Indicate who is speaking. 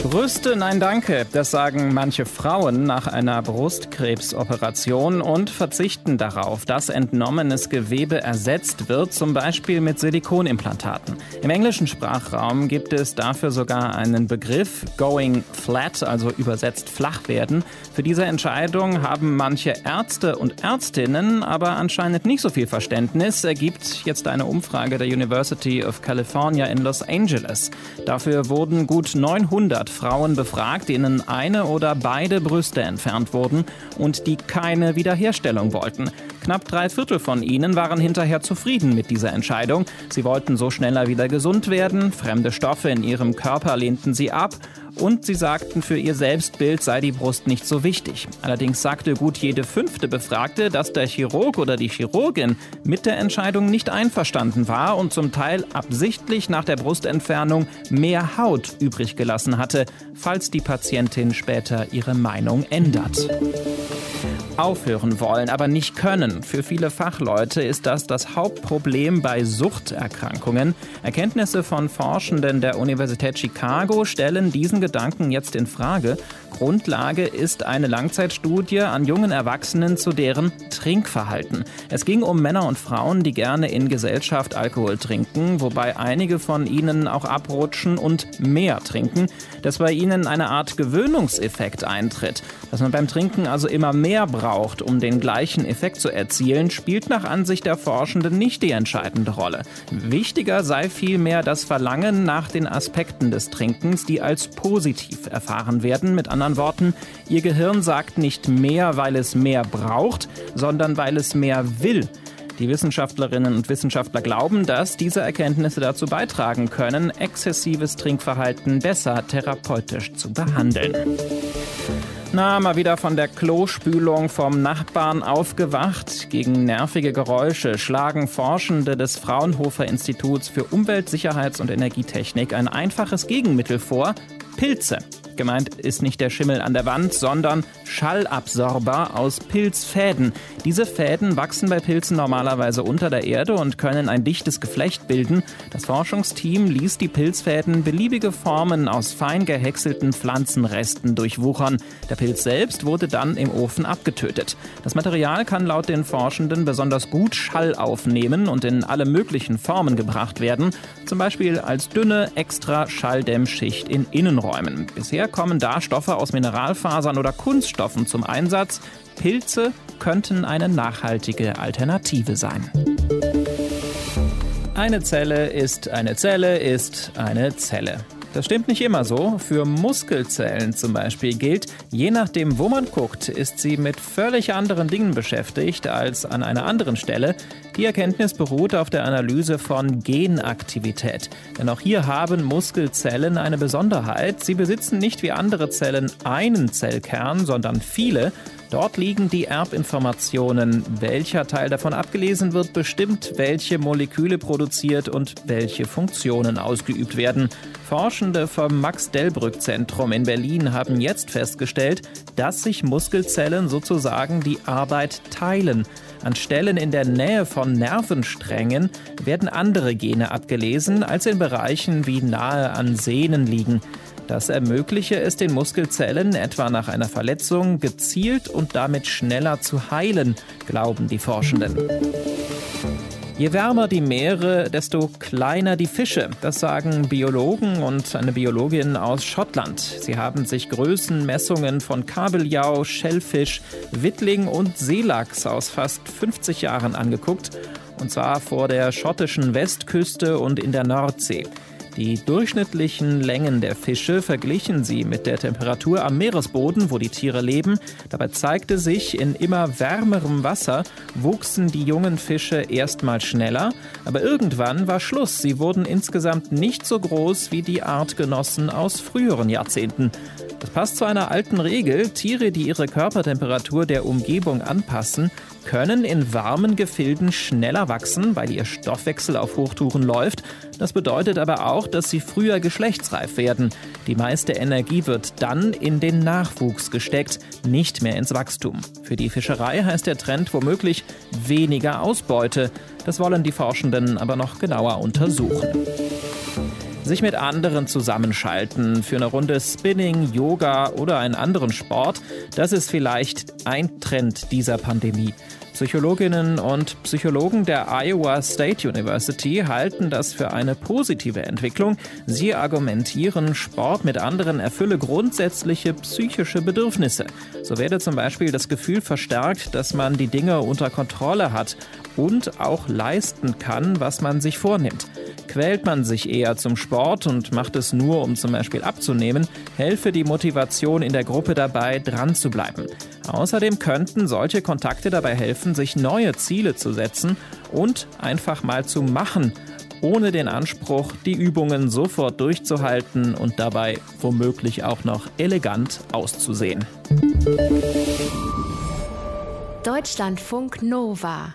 Speaker 1: Brüste, nein danke, das sagen manche Frauen nach einer Brustkrebsoperation und verzichten darauf, dass entnommenes Gewebe ersetzt wird, zum Beispiel mit Silikonimplantaten. Im englischen Sprachraum gibt es dafür sogar einen Begriff, going flat, also übersetzt flach werden. Für diese Entscheidung haben manche Ärzte und Ärztinnen aber anscheinend nicht so viel Verständnis, ergibt jetzt eine Umfrage der University of California in Los Angeles. Dafür wurden gut 900 Frauen befragt, denen eine oder beide Brüste entfernt wurden und die keine Wiederherstellung wollten. Knapp drei Viertel von ihnen waren hinterher zufrieden mit dieser Entscheidung. Sie wollten so schneller wieder gesund werden, fremde Stoffe in ihrem Körper lehnten sie ab und sie sagten, für ihr Selbstbild sei die Brust nicht so wichtig. Allerdings sagte gut jede fünfte Befragte, dass der Chirurg oder die Chirurgin mit der Entscheidung nicht einverstanden war und zum Teil absichtlich nach der Brustentfernung mehr Haut übrig gelassen hatte, falls die Patientin später ihre Meinung ändert aufhören wollen, aber nicht können. Für viele Fachleute ist das das Hauptproblem bei Suchterkrankungen. Erkenntnisse von Forschenden der Universität Chicago stellen diesen Gedanken jetzt in Frage. Grundlage ist eine Langzeitstudie an jungen Erwachsenen zu deren Trinkverhalten. Es ging um Männer und Frauen, die gerne in Gesellschaft Alkohol trinken, wobei einige von ihnen auch abrutschen und mehr trinken, dass bei ihnen eine Art Gewöhnungseffekt eintritt, dass man beim Trinken also immer mehr braucht um den gleichen Effekt zu erzielen, spielt nach Ansicht der Forschenden nicht die entscheidende Rolle. Wichtiger sei vielmehr das Verlangen nach den Aspekten des Trinkens, die als positiv erfahren werden. Mit anderen Worten, ihr Gehirn sagt nicht mehr, weil es mehr braucht, sondern weil es mehr will. Die Wissenschaftlerinnen und Wissenschaftler glauben, dass diese Erkenntnisse dazu beitragen können, exzessives Trinkverhalten besser therapeutisch zu behandeln. Na, mal wieder von der Klospülung vom Nachbarn aufgewacht. Gegen nervige Geräusche schlagen Forschende des Fraunhofer Instituts für Umwelt, Sicherheits- und Energietechnik ein einfaches Gegenmittel vor. Pilze. Gemeint ist nicht der Schimmel an der Wand, sondern Schallabsorber aus Pilzfäden. Diese Fäden wachsen bei Pilzen normalerweise unter der Erde und können ein dichtes Geflecht bilden. Das Forschungsteam ließ die Pilzfäden beliebige Formen aus fein gehäckselten Pflanzenresten durchwuchern. Der Pilz selbst wurde dann im Ofen abgetötet. Das Material kann laut den Forschenden besonders gut Schall aufnehmen und in alle möglichen Formen gebracht werden, zum Beispiel als dünne extra Schalldämmschicht in Innenräumen. Bisher kommen da Stoffe aus Mineralfasern oder Kunststoffen zum Einsatz. Pilze könnten eine nachhaltige Alternative sein. Eine Zelle ist eine Zelle ist eine Zelle. Das stimmt nicht immer so. Für Muskelzellen zum Beispiel gilt, je nachdem, wo man guckt, ist sie mit völlig anderen Dingen beschäftigt als an einer anderen Stelle. Die Erkenntnis beruht auf der Analyse von Genaktivität. Denn auch hier haben Muskelzellen eine Besonderheit. Sie besitzen nicht wie andere Zellen einen Zellkern, sondern viele. Dort liegen die Erbinformationen. Welcher Teil davon abgelesen wird, bestimmt, welche Moleküle produziert und welche Funktionen ausgeübt werden. Forschende vom Max-Delbrück-Zentrum in Berlin haben jetzt festgestellt, dass sich Muskelzellen sozusagen die Arbeit teilen. An Stellen in der Nähe von Nervensträngen werden andere Gene abgelesen als in Bereichen, wie nahe an Sehnen liegen. Das ermögliche es den Muskelzellen, etwa nach einer Verletzung, gezielt und damit schneller zu heilen, glauben die Forschenden. Je wärmer die Meere, desto kleiner die Fische. Das sagen Biologen und eine Biologin aus Schottland. Sie haben sich Größenmessungen von Kabeljau, Schellfisch, Wittling und Seelachs aus fast 50 Jahren angeguckt. Und zwar vor der schottischen Westküste und in der Nordsee. Die durchschnittlichen Längen der Fische verglichen sie mit der Temperatur am Meeresboden, wo die Tiere leben. Dabei zeigte sich, in immer wärmerem Wasser wuchsen die jungen Fische erstmal schneller, aber irgendwann war Schluss. Sie wurden insgesamt nicht so groß wie die Artgenossen aus früheren Jahrzehnten. Das passt zu einer alten Regel. Tiere, die ihre Körpertemperatur der Umgebung anpassen, können in warmen Gefilden schneller wachsen, weil ihr Stoffwechsel auf Hochtouren läuft. Das bedeutet aber auch, dass sie früher geschlechtsreif werden. Die meiste Energie wird dann in den Nachwuchs gesteckt, nicht mehr ins Wachstum. Für die Fischerei heißt der Trend womöglich weniger Ausbeute. Das wollen die Forschenden aber noch genauer untersuchen sich mit anderen zusammenschalten für eine Runde Spinning, Yoga oder einen anderen Sport, das ist vielleicht ein Trend dieser Pandemie. Psychologinnen und Psychologen der Iowa State University halten das für eine positive Entwicklung. Sie argumentieren, Sport mit anderen erfülle grundsätzliche psychische Bedürfnisse. So werde zum Beispiel das Gefühl verstärkt, dass man die Dinge unter Kontrolle hat und auch leisten kann, was man sich vornimmt. Quält man sich eher zum Sport und macht es nur, um zum Beispiel abzunehmen, helfe die Motivation in der Gruppe dabei, dran zu bleiben. Außerdem könnten solche Kontakte dabei helfen, sich neue Ziele zu setzen und einfach mal zu machen, ohne den Anspruch, die Übungen sofort durchzuhalten und dabei womöglich auch noch elegant auszusehen.
Speaker 2: Deutschlandfunk Nova